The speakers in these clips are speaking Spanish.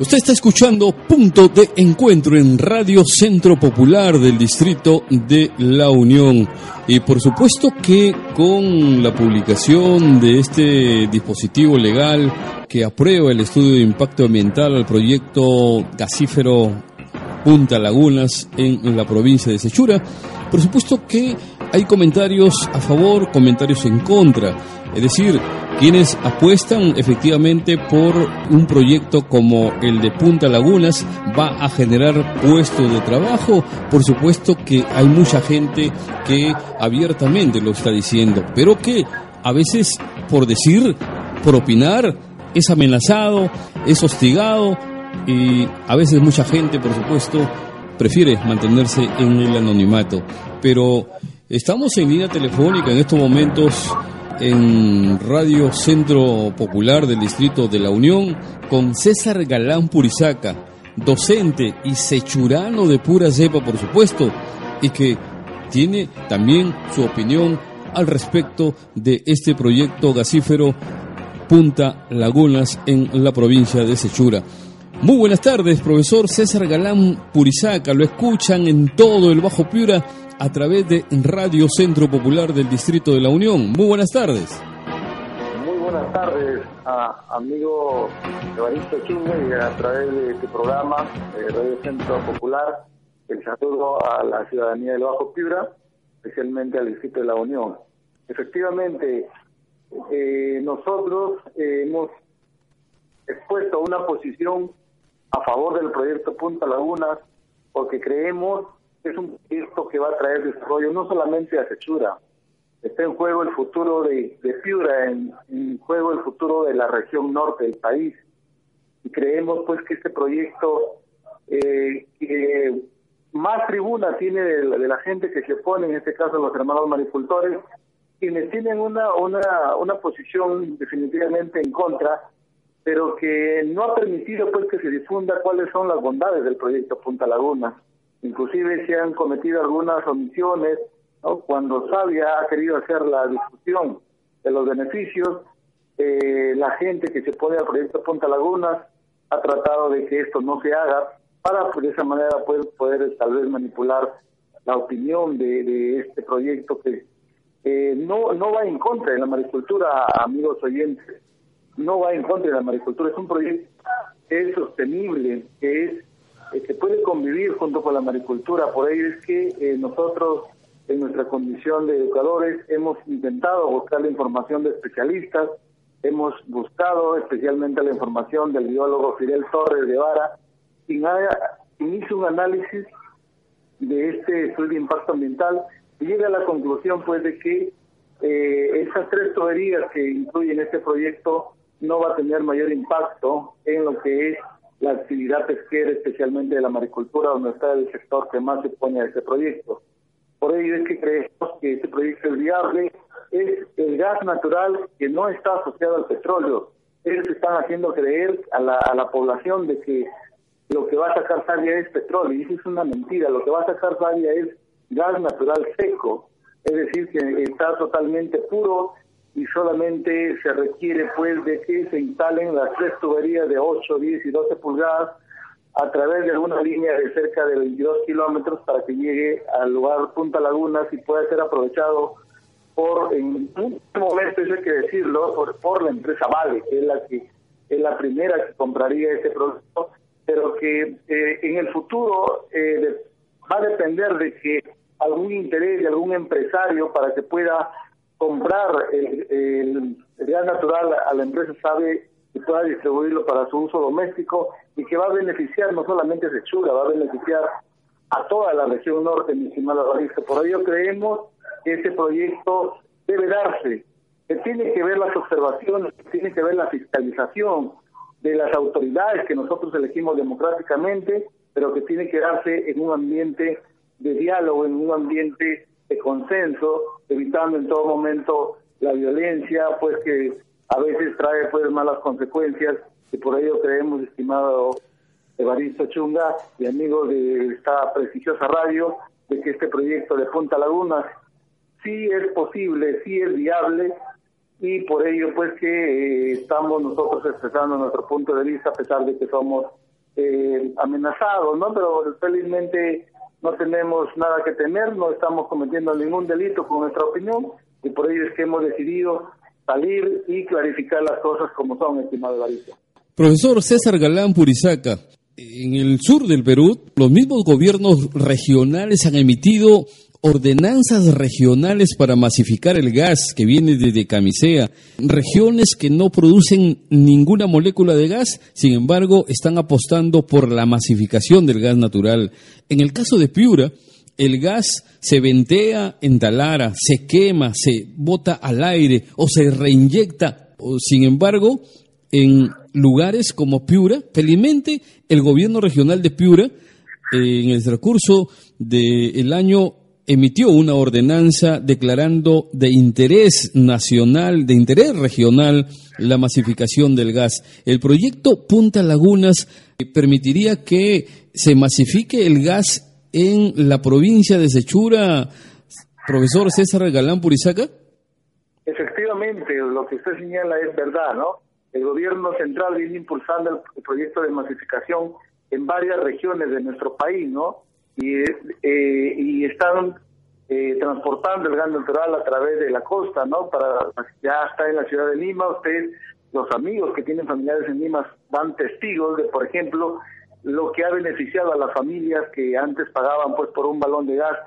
Usted está escuchando Punto de Encuentro en Radio Centro Popular del Distrito de La Unión. Y por supuesto que con la publicación de este dispositivo legal que aprueba el estudio de impacto ambiental al proyecto gasífero Punta Lagunas en la provincia de Sechura, por supuesto que hay comentarios a favor, comentarios en contra. Es decir, quienes apuestan efectivamente por un proyecto como el de Punta Lagunas va a generar puestos de trabajo. Por supuesto que hay mucha gente que abiertamente lo está diciendo, pero que a veces por decir, por opinar, es amenazado, es hostigado y a veces mucha gente, por supuesto, prefiere mantenerse en el anonimato. Pero estamos en línea telefónica en estos momentos en Radio Centro Popular del Distrito de la Unión con César Galán Purizaca, docente y sechurano de pura cepa, por supuesto, y que tiene también su opinión al respecto de este proyecto gasífero Punta Lagunas en la provincia de Sechura. Muy buenas tardes, profesor César Galán Purizaca. Lo escuchan en todo el Bajo Piura a través de Radio Centro Popular del Distrito de la Unión. Muy buenas tardes. Muy buenas tardes, a, amigo Evaristo Chunga y a través de este programa, eh, Radio Centro Popular, el saludo a la ciudadanía del Bajo Piura, especialmente al Distrito de la Unión. Efectivamente, eh, nosotros eh, hemos expuesto una posición a favor del proyecto Punta Lagunas porque creemos es un proyecto que va a traer desarrollo no solamente a Sechura, está en juego el futuro de, de Piura, en, en, juego el futuro de la región norte del país. Y creemos pues que este proyecto eh, que más tribuna tiene de, de, la gente que se opone, en este caso los hermanos manicultores, quienes tienen una, una, una posición definitivamente en contra, pero que no ha permitido pues que se difunda cuáles son las bondades del proyecto Punta Laguna. Inclusive se han cometido algunas omisiones ¿no? cuando Sabia ha querido hacer la discusión de los beneficios. Eh, la gente que se pone al proyecto Punta Lagunas ha tratado de que esto no se haga para pues, de esa manera poder, poder tal vez manipular la opinión de, este proyecto que eh, no no va en contra de la maricultura, amigos oyentes no va en contra de la maricultura, es un proyecto que es sostenible, que es eh, que puede convivir junto con la maricultura. Por ello es que eh, nosotros, en nuestra condición de educadores, hemos intentado buscar la información de especialistas, hemos buscado especialmente la información del biólogo Fidel Torres de Vara, quien, quien hizo un análisis de este estudio de impacto ambiental y llega a la conclusión pues de que eh, esas tres tuberías que incluyen este proyecto no va a tener mayor impacto en lo que es la actividad pesquera, especialmente de la maricultura, donde está el sector que más se opone a este proyecto. Por ello es que creemos que este proyecto es viable, es el gas natural que no está asociado al petróleo. Ellos están haciendo creer a la, población de que lo que va a sacar Sabia es petróleo, y eso es una mentira, lo que va a sacar Sabia es gas natural seco, es decir, que está totalmente puro y solamente se requiere pues de que se instalen las tres tuberías de 8, 10 y 12 pulgadas a través de una línea de cerca de 22 kilómetros para que llegue al lugar Punta Lagunas y pueda ser aprovechado por, en un momento, eso hay que decirlo, por, por la empresa Vale, que es la que es la primera que compraría ese producto, pero que eh, en el futuro eh, va a depender de que algún interés de algún empresario para que pueda comprar el, el, gas natural a la empresa sabe que pueda distribuirlo para su uso doméstico y que va a beneficiar no solamente a Sechura, va a beneficiar a toda la región norte, mi estimado Evaristo. Por ello creemos que ese proyecto debe darse, que tiene que ver las observaciones, que tiene que ver la fiscalización de las autoridades que nosotros elegimos democráticamente, pero que tiene que darse en un ambiente de diálogo, en un ambiente de consenso, evitando en todo momento la violencia, pues que a veces trae pues malas consecuencias y por ello creemos, estimado Evaristo Chunga y amigo de esta prestigiosa radio, de que este proyecto de Punta Lagunas sí es posible, sí es viable y por ello pues que eh, estamos nosotros expresando nuestro punto de vista a pesar de que somos eh, amenazados, ¿no? Pero felizmente no tenemos nada que temer, no estamos cometiendo ningún delito con nuestra opinión y por ello es que hemos decidido salir y clarificar las cosas como son, estimado Evaristo. Profesor César Galán Purizaca, en el sur del Perú, los mismos gobiernos regionales han emitido ordenanzas regionales para masificar el gas que viene desde Camisea. Regiones que no producen ninguna molécula de gas, sin embargo, están apostando por la masificación del gas natural. En el caso de Piura, el gas se ventea en Talara, se quema, se bota al aire o se reinyecta. Sin embargo, en lugares como Piura, felizmente el gobierno regional de Piura, en el transcurso del año emitió una ordenanza declarando de interés nacional, de interés regional, la masificación del gas. El proyecto Punta Lagunas permitiría que se masifique el gas en la provincia de Sechura, profesor César Galán Purizaca. Efectivamente, lo que usted señala es verdad, ¿no? El gobierno central viene impulsando el proyecto de masificación en varias regiones de nuestro país, ¿no? Y, eh, y están eh, transportando el gas natural a través de la costa, ¿no? Para ya está en la ciudad de Lima, ustedes, los amigos que tienen familiares en Lima, dan testigos de, por ejemplo, lo que ha beneficiado a las familias que antes pagaban, pues, por un balón de gas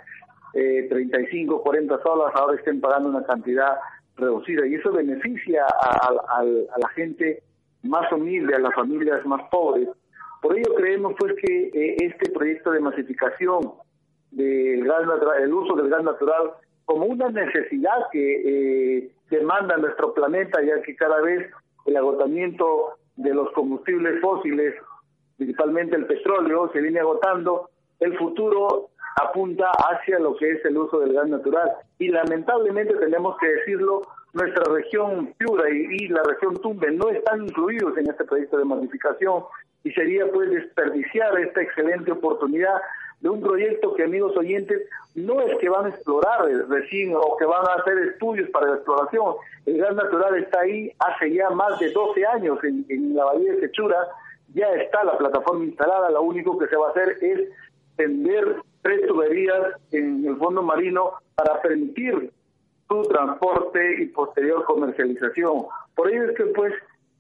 eh, 35, 40 solas, ahora estén pagando una cantidad reducida y eso beneficia a, a la gente más humilde, a las familias más pobres por ello creemos pues que eh, este proyecto de masificación del gas natural, el uso del gas natural como una necesidad que eh, demanda nuestro planeta, ya que cada vez el agotamiento de los combustibles fósiles, principalmente el petróleo, se viene agotando, el futuro apunta hacia lo que es el uso del gas natural. Y lamentablemente tenemos que decirlo, nuestra región Piura y, la región Tumbe no están incluidos en este proyecto de modificación y sería pues desperdiciar esta excelente oportunidad de un proyecto que amigos oyentes no es que van a explorar recién o que van a hacer estudios para la exploración. El gas natural está ahí hace ya más de 12 años en, en la bahía de Sechura, ya está la plataforma instalada, lo único que se va a hacer es tender tres tuberías en el fondo marino para permitir su transporte y posterior comercialización. Por ello es que pues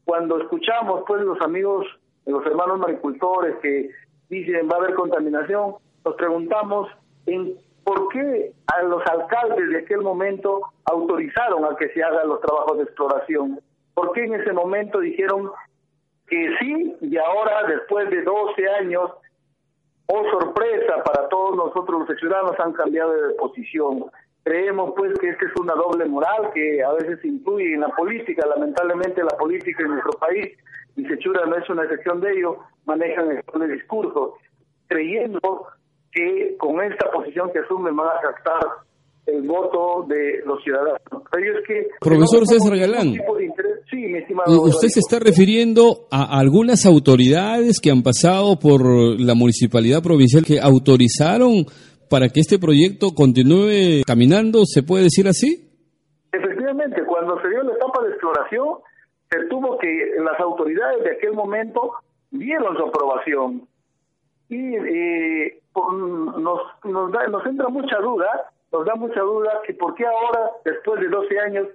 cuando escuchamos pues los amigos, los hermanos maricultores que dicen va a haber contaminación, nos preguntamos en por qué a los alcaldes de aquel momento autorizaron a que se hagan los trabajos de exploración. ¿Por qué en ese momento dijeron que sí y ahora después de 12 años oh sorpresa para todos nosotros los ciudadanos han cambiado de posición. Creemos pues que esta es una doble moral que a veces influye en la política, lamentablemente la política en nuestro país, y Sechura no es una excepción de ello, manejan el discurso, creyendo que con esta posición que asumen van a captar el voto de los ciudadanos. Profesor César Galán, usted se está refiriendo a algunas autoridades que han pasado por la municipalidad provincial que autorizaron para que este proyecto continúe caminando, ¿se puede decir así? Efectivamente, cuando se dio la etapa de exploración, se tuvo que las autoridades de aquel momento dieron su aprobación y eh, nos, nos, da, nos entra mucha duda nos da mucha duda que por qué ahora, después de 12 años,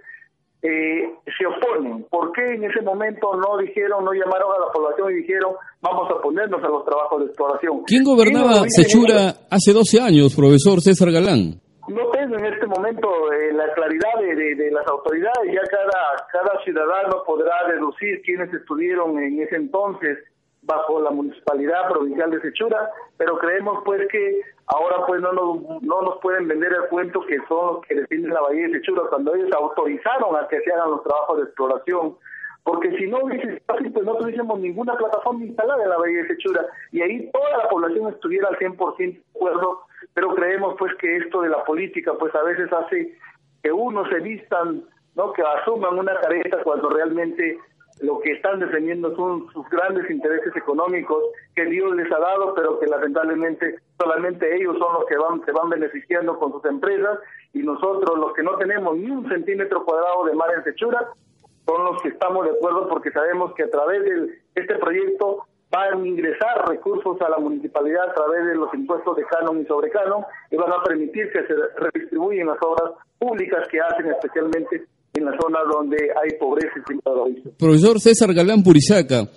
eh, se oponen. ¿Por qué en ese momento no dijeron, no llamaron a la población y dijeron, vamos a ponernos a los trabajos de exploración? ¿Quién gobernaba Sechura hace 12 años, profesor César Galán? No tengo en este momento eh, la claridad de, de, las autoridades, ya cada, cada ciudadano podrá deducir quiénes estuvieron en ese entonces bajo la municipalidad provincial de Sechura, pero creemos pues que ahora pues no nos, no nos pueden vender el cuento que son que defienden la bahía de Sechura cuando ellos autorizaron a que se hagan los trabajos de exploración porque si no hubiese así, pues no tuviésemos ninguna plataforma instalada en la Bahía de Sechura y ahí toda la población estuviera al 100% de acuerdo, pero creemos pues que esto de la política pues a veces hace que unos se vistan, ¿no? que asuman una careta cuando realmente lo que están defendiendo son sus grandes intereses económicos que Dios les ha dado, pero que lamentablemente solamente ellos son los que van se van beneficiando con sus empresas y nosotros los que no tenemos ni un centímetro cuadrado de mar en Sechura son los que estamos de acuerdo porque sabemos que a través de este proyecto van a ingresar recursos a la municipalidad a través de los impuestos de canon y sobre canon y van a permitir que se redistribuyen las obras públicas que hacen especialmente en la zona donde hay pobreza y Profesor César Galán Purizaca,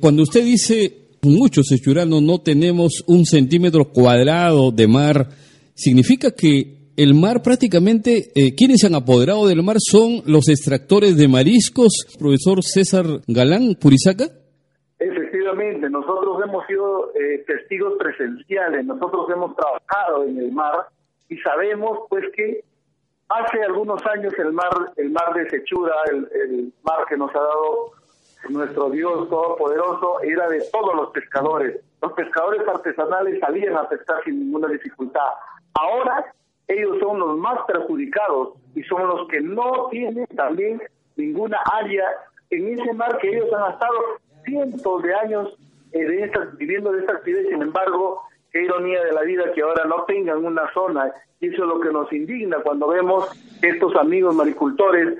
cuando usted dice muchos sechuranos no tenemos un centímetro cuadrado de mar, ¿significa que el mar prácticamente, eh, quienes se han apoderado del mar son los extractores de mariscos, profesor César Galán Purizaca. Efectivamente, nosotros hemos sido eh, testigos presenciales, nosotros hemos trabajado en el mar y sabemos pues que hace algunos años el mar, el mar de Sechura, el, mar que nos ha dado nuestro Dios Todopoderoso, era de todos los pescadores. Los pescadores artesanales salían a pescar sin ninguna dificultad. Ahora ellos son los más perjudicados y son los que no tienen también ninguna área en ese mar que ellos han estado cientos de años eh, de viviendo de esta actividad sin embargo, qué ironía de la vida que ahora no tengan una zona y eso es lo que nos indigna cuando vemos que estos amigos maricultores,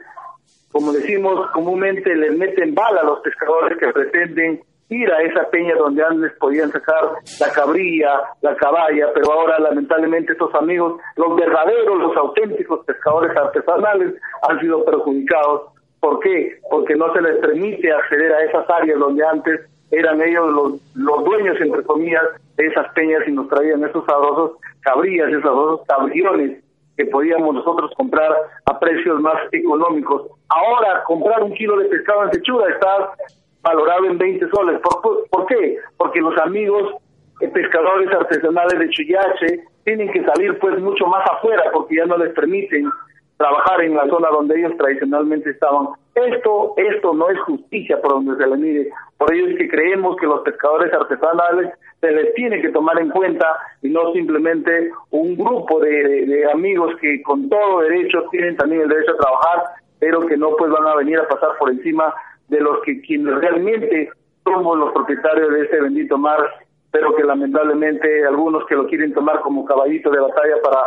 como decimos comúnmente, les meten bala a los pescadores que pretenden ir a esa peña donde antes podían sacar la cabrilla, la caballa, pero ahora lamentablemente estos amigos, los verdaderos, los auténticos pescadores artesanales han sido perjudicados. ¿Por qué? Porque no se les permite acceder a esas áreas donde antes eran ellos los, los dueños, entre comillas, de esas peñas y nos traían esos sabrosos cabrillas, esos sabrosos cabriones que podíamos nosotros comprar a precios más económicos. Ahora, comprar un kilo de pescado en Sechura está valorado en 20 soles. ¿Por, ¿Por, qué? Porque los amigos eh, pescadores artesanales de Chuyache tienen que salir pues mucho más afuera porque ya no les permiten trabajar en la zona donde ellos tradicionalmente estaban. Esto, esto no es justicia por donde se le mire. Por ello es que creemos que los pescadores artesanales se les tiene que tomar en cuenta y no simplemente un grupo de, amigos que con todo derecho tienen también el derecho a trabajar, pero que no pues van a venir a pasar por encima de los que quienes realmente somos los propietarios de este bendito mar, pero que lamentablemente algunos que lo quieren tomar como caballito de batalla para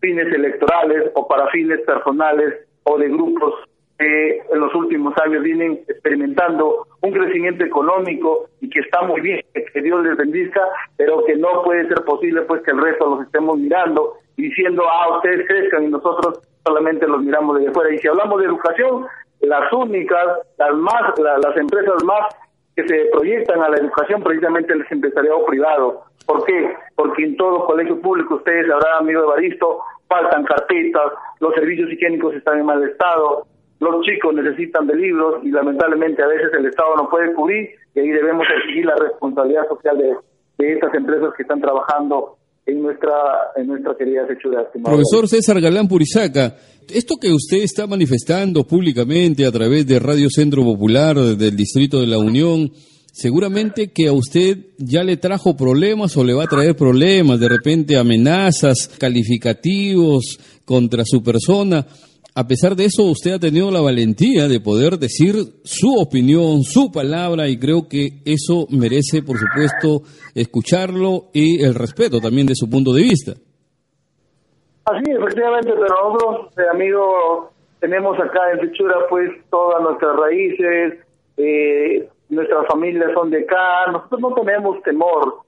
fines electorales o para fines personales o de grupos que en los últimos años vienen experimentando un crecimiento económico y que está muy bien, que Dios les bendiga, pero que no puede ser posible pues que el resto los estemos mirando y diciendo, ah, ustedes crezcan y nosotros solamente los miramos desde fuera. Y si hablamos de educación, las únicas, las más, las empresas más que se proyectan a la educación precisamente el empresariado privado. ¿Por qué? Porque en todo colegio público, ustedes sabrán, amigo Evaristo, faltan carpetas, los servicios higiénicos están en mal estado, los chicos necesitan de libros y lamentablemente a veces el Estado no puede cubrir y ahí debemos exigir la responsabilidad social de, de estas empresas que están trabajando en nuestra, en nuestra querida Sechura. Profesor César Galán Purizaca, esto que usted está manifestando públicamente a través de Radio Centro Popular del Distrito de la Unión, seguramente que a usted ya le trajo problemas o le va a traer problemas, de repente amenazas, calificativos contra su persona. A pesar de eso, usted ha tenido la valentía de poder decir su opinión, su palabra, y creo que eso merece, por supuesto, escucharlo y el respeto también de su punto de vista. Así, efectivamente, pero nosotros, eh, amigos, tenemos acá en Fichura, pues, todas nuestras raíces, eh, nuestras familias son de acá, nosotros no tenemos temor.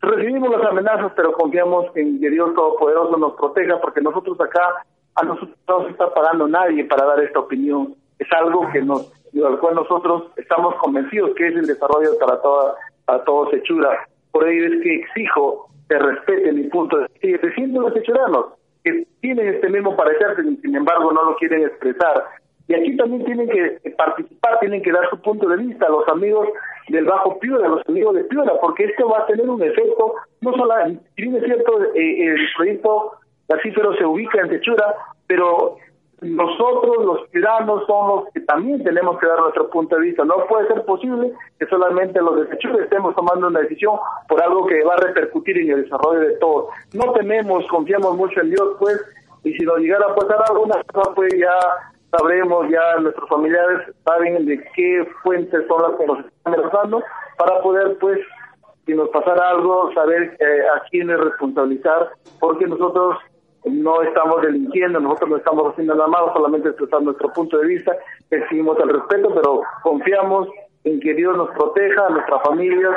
Recibimos las amenazas, pero confiamos en que Dios Todopoderoso nos proteja, porque nosotros acá a nosotros no se está pagando nadie para dar esta opinión. Es algo que nos, al cual nosotros estamos convencidos que es el desarrollo para toda, para todos Hechura. Por ello es que exijo que respeten mi punto de vista defiendo los hechuranos que tienen este mismo parecer, sin embargo no lo quieren expresar. Y aquí también tienen que participar, tienen que dar su punto de vista. Los amigos del Bajo Piura, los amigos de Piura, porque esto va a tener un efecto, no solamente, si cierto, eh, el proyecto Gacífero se ubica en Techura, pero nosotros los ciudadanos somos los que también tenemos que dar nuestro punto de vista. No puede ser posible que solamente los de Techura estemos tomando una decisión por algo que va a repercutir en el desarrollo de todos. No tenemos, confiamos mucho en Dios, pues, y si nos llegara a pasar alguna cosa, pues ya sabremos, ya nuestros familiares saben de qué fuentes son las que nos están amenazando para poder, pues, si nos pasara algo, saber eh, a quién responsabilizar, porque nosotros no estamos delinquiendo, nosotros no estamos haciendo nada malo, solamente expresando nuestro punto de vista, exigimos el respeto, pero confiamos en que Dios nos proteja, a nuestra familia,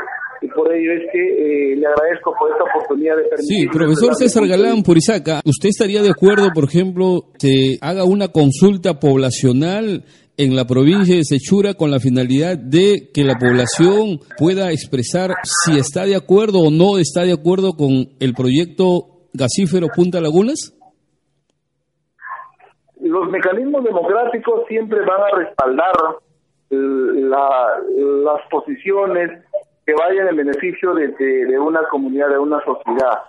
y por ello es que eh, le agradezco por esta oportunidad de permitir. Sí, profesor César Galán Purizaca, ¿usted estaría de acuerdo, por ejemplo, que haga una consulta poblacional en la provincia de Sechura con la finalidad de que la población pueda expresar si está de acuerdo o no está de acuerdo con el proyecto gasífero Punta Lagunas? Los mecanismos democráticos siempre van a respaldar la, las posiciones que vayan en beneficio de, de, una comunidad, de una sociedad.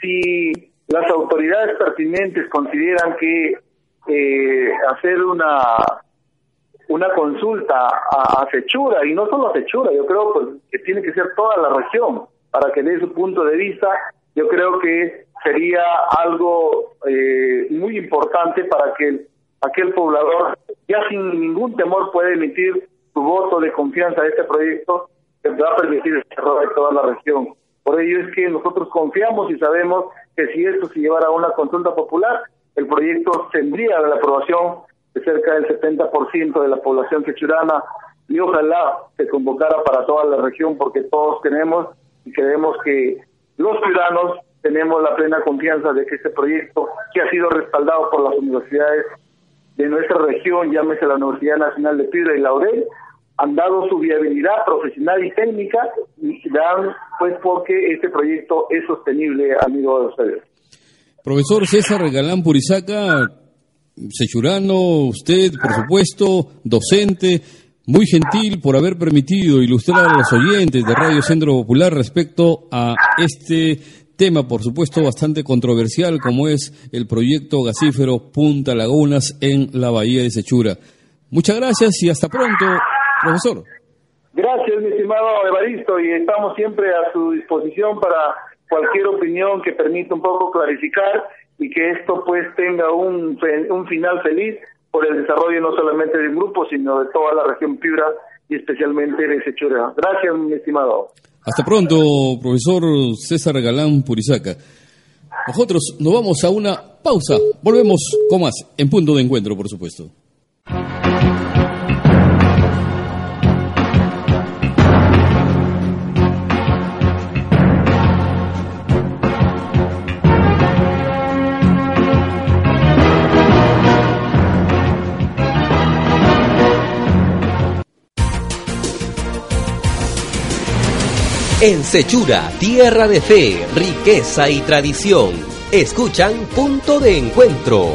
Si las autoridades pertinentes consideran que eh, hacer una una consulta a, a, Fechura, y no solo a Fechura, yo creo pues, que tiene que ser toda la región, para que dé su punto de vista, yo creo que sería algo eh, muy importante para que aquel poblador ya sin ningún temor pueda emitir su voto de confianza a este proyecto que va a permitir el desarrollo de toda la región. Por ello es que nosotros confiamos y sabemos que si esto se llevara a una consulta popular, el proyecto tendría la aprobación de cerca del 70% de la población quechurana y ojalá se convocara para toda la región porque todos tenemos y creemos que los ciudadanos tenemos la plena confianza de que este proyecto, que ha sido respaldado por las universidades de nuestra región, llámese la Universidad Nacional de Piedra y Laurel, han dado su viabilidad profesional y técnica y dan, pues, porque este proyecto es sostenible, amigo de ustedes. Profesor César Galán Purizaca, sechurano, usted, por supuesto, docente, muy gentil por haber permitido ilustrar a los oyentes de Radio Centro Popular respecto a este tema, por supuesto, bastante controversial como es el proyecto gasífero Punta Lagunas en la Bahía de Sechura. Muchas gracias y hasta pronto, profesor. Gracias, mi estimado Evaristo, y estamos siempre a su disposición para cualquier opinión que permita un poco clarificar y que esto pues tenga un, un final feliz por el desarrollo no solamente del grupo, sino de toda la región Piura y especialmente de Sechura. Gracias, mi estimado. Hasta pronto, profesor César Galán Purizaca. Nosotros nos vamos a una pausa. Volvemos con más en punto de encuentro, por supuesto. En Sechura, tierra de fe, riqueza y tradición. Escuchan Punto de Encuentro.